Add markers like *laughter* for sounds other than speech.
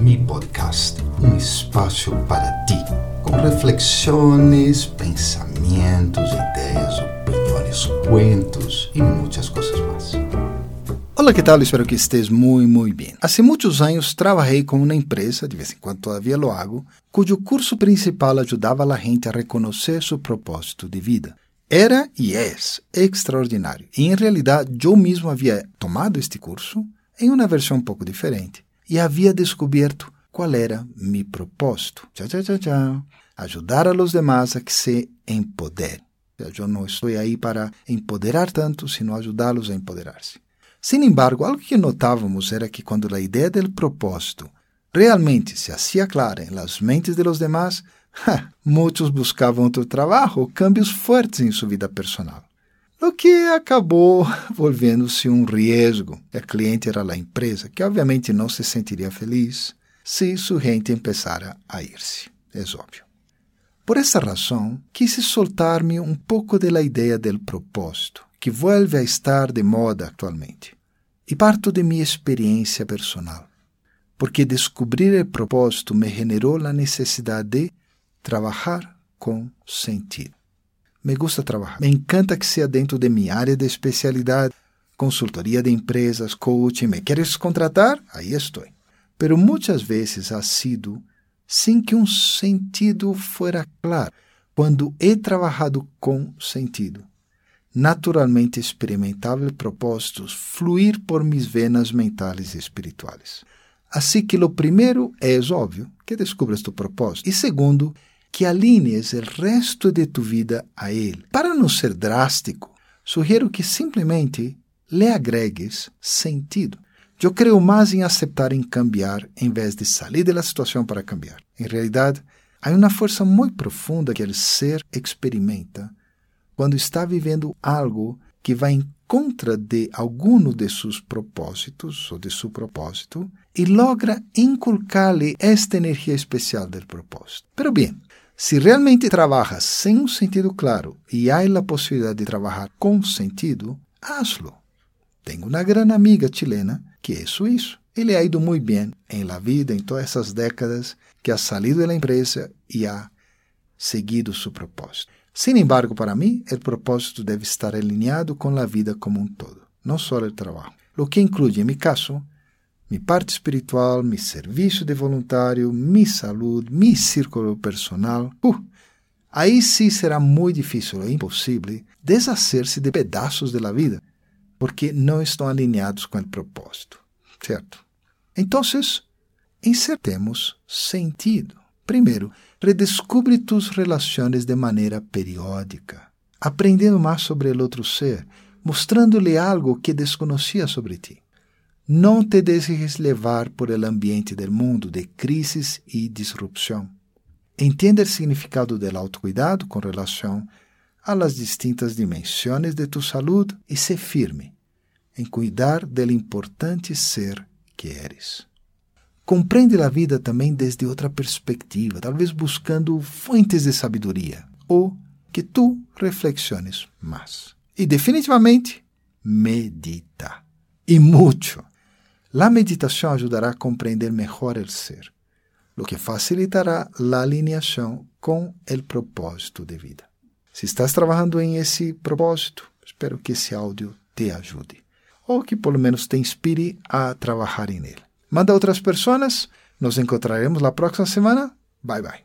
Mi Podcast, um espaço para ti, com reflexões, pensamentos, ideias, opiniões, cuentos e muitas coisas mais. Olá, que tal? Espero que estés muito, muito bem. Há muitos anos trabalhei com uma empresa, de vez em quando todavía lo hago, cujo curso principal ajudava a gente a reconhecer seu propósito de vida. Era e é extraordinário. E em realidade, eu mesmo havia tomado este curso em uma versão um pouco diferente e havia descoberto qual era meu propósito. Tchau, tchau, tchau, tchau. Ajudar a los demás a que se empoderem. Eu não estou aí para empoderar tanto, sino ajudá-los a empoderar-se. Sin embargo, algo que notávamos era que quando a ideia do propósito realmente se hacía clara em las mentes de los demás, muitos buscavam outro trabalho ou cambios fortes em sua vida personal. O que acabou *laughs* volvendo-se um risco. O cliente era a empresa, que obviamente não se sentiria feliz se sua gente começara a ir-se. É óbvio. Por essa razão, quis soltar-me um pouco da ideia do propósito, que vuelve a estar de moda atualmente. E parto de minha experiência personal, porque descobrir o propósito me generou a necessidade de trabalhar com sentido. Me gusta trabalhar. Me encanta que seja dentro de minha área de especialidade, consultoria de empresas, coaching. ¿Me queres contratar? Aí estou. Pero muitas vezes ha sido sem que um sentido fuera claro. Quando he trabalhado com sentido, naturalmente experimentava propósitos fluir por mis venas mentais e espirituais. Assim que o primeiro é óbvio que descubras tu propósito. E segundo, que alinhes o resto de tu vida a ele. Para não ser drástico, sugiro que simplesmente lhe agregues sentido. Eu creio mais em aceitar em cambiar em vez de sair da situação para cambiar. Em realidade, há uma força muito profunda que o ser experimenta quando está vivendo algo que vai em contra de alguno de seus propósitos ou de seu propósito e logra inculcar-lhe esta energia especial do propósito. Pero bem, se realmente trabalhas sem um sentido claro e há a possibilidade de trabalhar com sentido, hazlo. Tenho uma grande amiga chilena que é suíço. Ele ha ido muito bem em la vida, em todas essas décadas que ha salido da empresa e ha seguido seu propósito. Sin embargo, para mim, o propósito deve estar alinhado com a vida como um todo, não só o trabalho. O que inclui, em meu caso, mi parte espiritual, mi serviço de voluntário, mi saúde, mi círculo personal. Uh, aí sim será muito difícil ou impossível deshacer-se de pedaços da vida, porque não estão alinhados com o propósito, certo? Então, insertemos sentido. Primeiro, redescubre tus relações de maneira periódica, aprendendo mais sobre o outro ser, mostrando-lhe algo que desconhecia sobre ti. Não te deixes levar por el ambiente del mundo de crises e disrupção. Entenda o significado do autocuidado com relação las distintas dimensões de tu saúde e se firme em cuidar del importante ser que eres. Compreende a vida também desde outra perspectiva, talvez buscando fontes de sabedoria, ou que tu reflexiones mais. E definitivamente, medita. E muito. La meditação ajudará a compreender melhor o ser, o que facilitará a alineação com o propósito de vida. Se estás trabalhando em esse propósito, espero que esse áudio te ajude, ou que pelo menos te inspire a trabalhar em ele. Manda a outras pessoas, nos encontraremos la próxima semana. Bye bye.